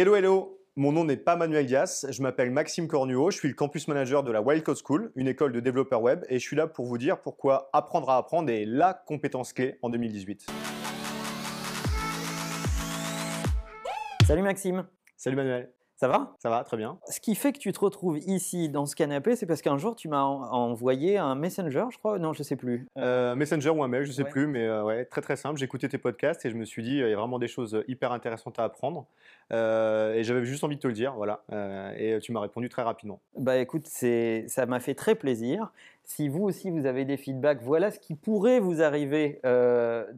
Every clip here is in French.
Hello, hello. Mon nom n'est pas Manuel Dias, je m'appelle Maxime Cornuau, je suis le campus manager de la Wildcode School, une école de développeurs web, et je suis là pour vous dire pourquoi apprendre à apprendre est la compétence clé en 2018. Salut Maxime. Salut Manuel ça va? Ça va, très bien. Ce qui fait que tu te retrouves ici dans ce canapé, c'est parce qu'un jour tu m'as envoyé un messenger, je crois. Non, je sais plus. Euh, messenger ou un mail, je sais plus, mais euh, ouais, très très simple. Écouté tes podcasts et je me suis dit, il y a vraiment des choses hyper intéressantes à apprendre. Euh, et j'avais juste envie de te le dire, voilà. et tu m'as répondu très rapidement. Bah écoute, ça m'a fait très plaisir. Si vous aussi vous avez des feedbacks, voilà ce qui pourrait vous arriver,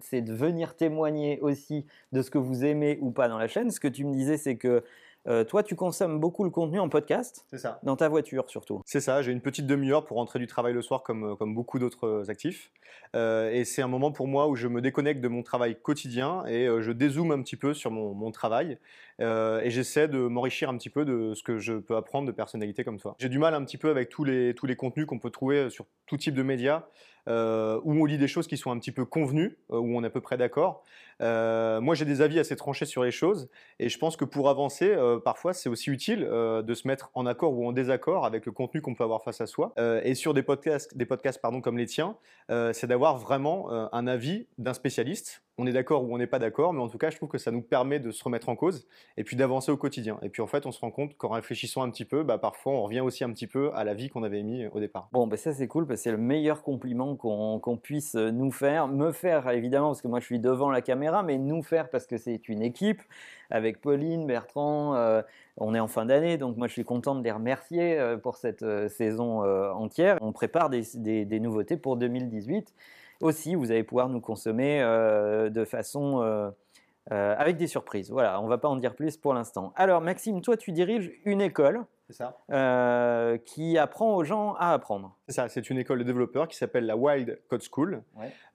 c'est de venir témoigner aussi de ce que vous aimez ou pas dans la chaîne. Ce que tu me disais, c'est que euh, toi, tu consommes beaucoup le contenu en podcast C'est ça. Dans ta voiture surtout C'est ça, j'ai une petite demi-heure pour rentrer du travail le soir comme, comme beaucoup d'autres actifs. Euh, et c'est un moment pour moi où je me déconnecte de mon travail quotidien et euh, je dézoome un petit peu sur mon, mon travail. et j'essaie de m'enrichir un petit peu de ce que je peux apprendre de personnalités comme toi. J'ai du mal un petit peu avec tous les, tous les contenus qu'on peut trouver sur tout type de médias. Euh, où on lit des choses qui sont un petit peu convenues, euh, où on est à peu près d'accord. Euh, moi, j'ai des avis assez tranchés sur les choses, et je pense que pour avancer, parfois, c'est aussi utile de se mettre en accord ou en désaccord avec le contenu qu'on peut avoir face à soi. et sur des podcasts, des podcasts pardon, comme les tiens, c'est d'avoir vraiment un avis d'un spécialiste on est d'accord ou on n'est pas d'accord, mais en tout cas, je trouve que ça nous permet de se remettre en cause et puis d'avancer au quotidien. Et puis en fait, on se rend compte qu'en réfléchissant un petit peu, bah, parfois on revient aussi un petit peu à la vie qu'on avait émis au départ. Bon, bah, ça c'est cool parce que c'est le meilleur compliment qu'on puisse nous faire. Me faire évidemment parce que moi je suis devant la caméra, mais nous faire parce que c'est une équipe avec Pauline, Bertrand. Euh, on est en fin d'année, donc moi je suis content de les remercier euh, pour cette euh, saison entière. On prépare des nouveautés pour 2018 aussi, vous allez pouvoir nous consommer euh, de façon euh, euh, avec des surprises. Voilà, on ne va pas en dire plus pour l'instant. Alors Maxime, toi tu diriges une école ça. qui apprend aux gens à apprendre. C'est ça, c'est une école de développeurs qui s'appelle la Wild Code School.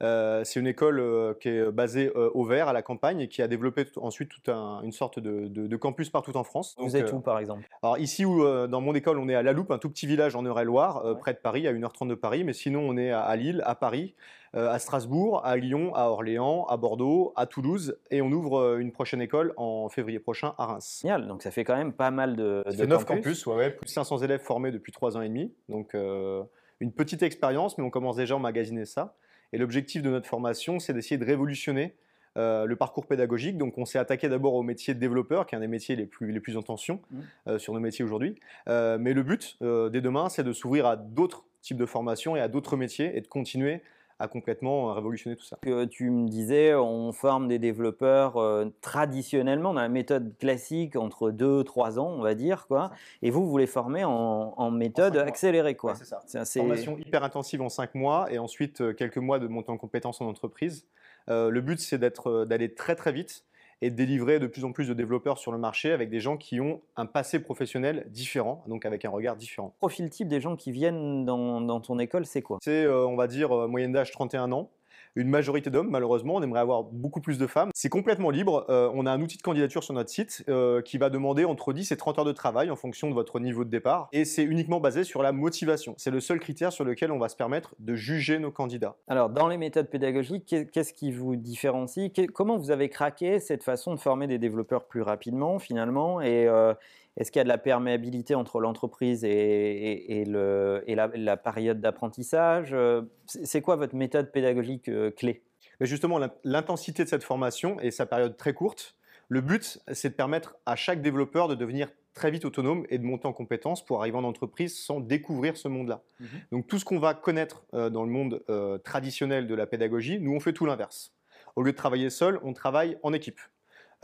c'est une école qui est basée au vert, à la campagne, et qui a développé ensuite toute une sorte de, campus partout en France. Vous êtes où par exemple? Alors ici, où, dans mon école, on est à La Loupe, un tout petit village en Eure-et-Loire, près de Paris, à 1h30 de Paris, mais sinon on est à Lille, à Paris, euh, à Strasbourg, à Lyon, à Orléans, à Bordeaux, à Toulouse, et on ouvre euh, une prochaine école en février prochain à Reims. Génial, donc ça fait quand même pas mal de, ça fait 9 campus, ouais, plus de 500 élèves formés depuis 3 ans et demi, donc euh, une petite expérience, mais on commence déjà à emmagasiner ça. Et l'objectif de notre formation, c'est d'essayer de révolutionner le parcours pédagogique. Donc, on s'est attaqué d'abord au métier de développeur, qui est un des métiers les plus, les plus en tension mmh. sur nos métiers aujourd'hui. mais le but, dès demain, c'est de s'ouvrir à d'autres types de formations et à d'autres métiers et de continuer a complètement révolutionné tout ça. tu me disais, on forme des développeurs euh, traditionnellement dans la méthode classique entre 2 3 ans, on va dire, quoi. Et vous, vous les formez en, méthode accélérée, quoi. c'est ça. Formation hyper intensive en 5 mois et ensuite euh, quelques mois de montée en compétences en entreprise. Euh, le but, c'est d'aller très très vite et de délivrer de plus en plus de développeurs sur le marché avec des gens qui ont un passé professionnel différent, donc avec un regard différent. Profil type des gens qui viennent dans, dans ton école, c'est quoi? C'est, euh, on va dire, euh, moyenne d'âge 31 ans une majorité d'hommes, malheureusement. On aimerait avoir beaucoup plus de femmes. C'est complètement libre. Euh, on a un outil de candidature sur notre site euh, qui va demander entre 10 et 30 heures de travail en fonction de votre niveau de départ. Et c'est uniquement basé sur la motivation. C'est le seul critère sur lequel on va se permettre de juger nos candidats. Alors, dans les méthodes pédagogiques, qu'est-ce qui vous différencie? Comment vous avez craqué cette façon de former des développeurs plus rapidement, finalement? Euh, est-ce qu'il y a de la perméabilité entre l'entreprise et, la, période d'apprentissage euh, C'est quoi votre méthode pédagogique euh, clé? Mais Justement, l'intensité de cette formation et sa période très courte, le but, c'est de permettre à chaque développeur de devenir très vite autonome et de monter en compétences pour arriver en entreprise sans découvrir ce monde-là. Mhm. Donc tout ce qu'on va connaître euh, dans le monde traditionnel de la pédagogie, nous on fait tout l'inverse. Au lieu de travailler seul, on travaille en équipe.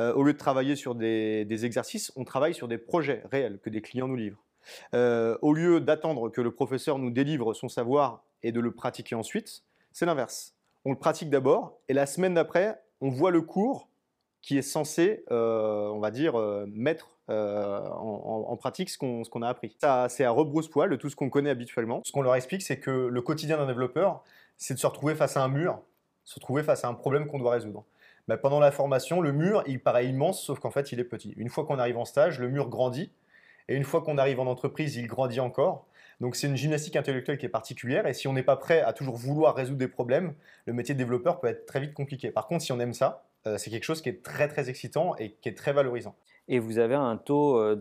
Euh, au lieu de travailler sur des, exercices, on travaille sur des projets réels que des clients nous livrent. Euh, au lieu d'attendre que le professeur nous délivre son savoir et de le pratiquer ensuite, c'est l'inverse. On le pratique d'abord et la semaine d'après, on voit le cours qui est censé, euh, on va dire, mettre en, pratique ce qu'on a appris. C'est à rebrousse-poil de tout ce qu'on connaît habituellement. Ce qu'on leur explique, c'est que le quotidien d'un développeur, c'est de se retrouver face à un mur, se retrouver face à un problème qu'on doit résoudre. Bah, pendant la formation, le mur, il paraît immense, sauf qu'en fait, il est petit. Une fois qu'on arrive en stage, le mur grandit, et une fois qu'on arrive en entreprise, il grandit encore. Donc c'est une gymnastique intellectuelle qui est particulière, et si on n'est pas prêt à toujours vouloir résoudre des problèmes, le métier de développeur peut être très vite compliqué. Par contre, si on aime ça, euh, c'est quelque chose qui est très très excitant et qui est très valorisant. et vous avez un taux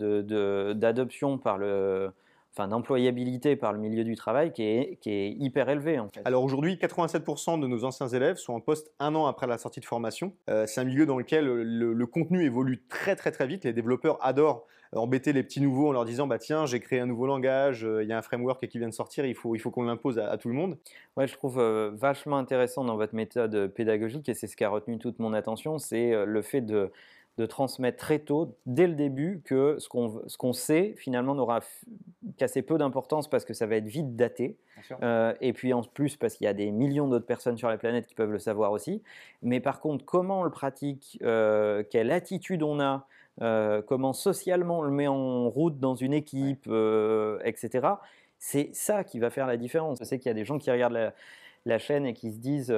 d'adoption par le enfin, d'employabilité par le milieu du travail qui est, qui est hyper élevé en fait. Alors aujourd'hui, 87% de nos anciens élèves sont en poste un an après la sortie de formation. Euh, c'est un milieu dans lequel le, contenu évolue très très très vite. Les développeurs adorent embêter les petits nouveaux en leur disant bah tiens j'ai créé un nouveau langage, euh, il y a un framework qui vient de sortir, il faut, il faut qu'on l'impose à, tout le monde. Ouais, je trouve euh, vachement intéressant dans votre méthode pédagogique et c'est ce qui a retenu toute mon attention, c'est le fait de de transmettre très tôt, dès le début, que ce qu'on qu'on sait, finalement, n'aura qu'assez peu d'importance parce que ça va être vite daté. Euh, et puis en plus, parce qu'il y a des millions d'autres personnes sur la planète qui peuvent le savoir aussi. Mais par contre, comment on le pratique, euh, quelle attitude on a, euh, comment socialement on le met en route dans une équipe, etc. C'est ça qui va faire la différence. Je sais qu'il y a des gens qui regardent la, la chaîne et qui se disent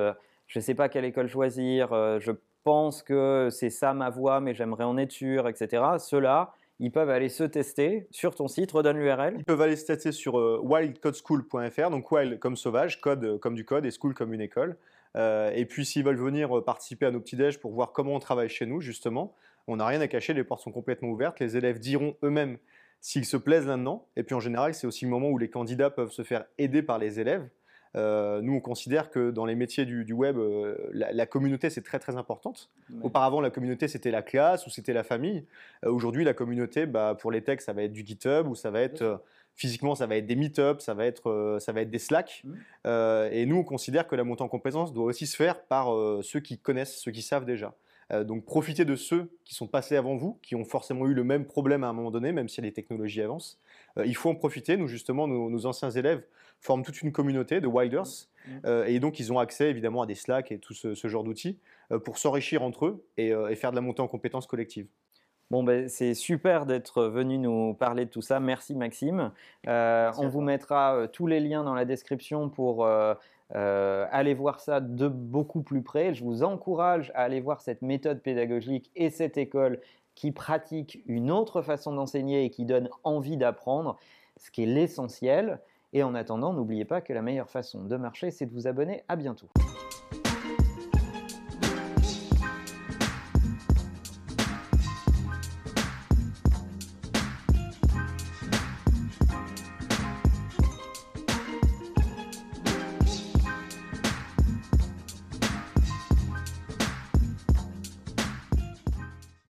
je ne sais pas quelle école choisir, je pense que c'est ça ma voix, mais j'aimerais en être sûr, etc. Ceux-là, ils peuvent aller se tester sur ton site, redonne l'URL. Ils peuvent aller se tester sur euh, wildcodeschool.fr, donc wild comme sauvage, code euh, comme du code et school comme une école. Euh, et puis s'ils veulent venir participer à nos petits déj pour voir comment on travaille chez nous, justement, on n'a rien à cacher, les portes sont complètement ouvertes, les élèves diront eux-mêmes s'ils se plaisent là-dedans. Et puis en général, c'est aussi le moment où les candidats peuvent se faire aider par les élèves. Euh, nous, on considère que dans les métiers du, web, euh, la, communauté, c'est très très importante. Auparavant, la communauté, c'était la classe ou c'était la famille. Euh, aujourd'hui, la communauté, bah, pour les techs, ça va être du GitHub ou ça va être... Physiquement, ça va être des meet-ups, ça, va être, ça va être des Slack. Mmh. et nous, on considère que la montée en compétences doit aussi se faire par ceux qui connaissent, ceux qui savent déjà. Donc profitez de ceux qui sont passés avant vous, qui ont forcément eu le même problème à un moment donné, même si les technologies avancent. il faut en profiter. Nous, justement, nos anciens élèves forment toute une communauté de Wilders. Mmh. Mmh. Euh, et donc, ils ont accès évidemment à des Slack et tout ce, genre d'outils euh, pour s'enrichir entre eux euh, et, faire de la montée en compétences collectives. Bon, ben, c'est super d'être venu nous parler de tout ça. Merci Maxime. on vous mettra tous les liens dans la description pour aller voir ça de beaucoup plus près. Je vous encourage à aller voir cette méthode pédagogique et cette école qui pratique une autre façon d'enseigner et qui donne envie d'apprendre, ce qui est l'essentiel. Et en attendant, n'oubliez pas que la meilleure façon de marcher, c'est de vous abonner. À bientôt.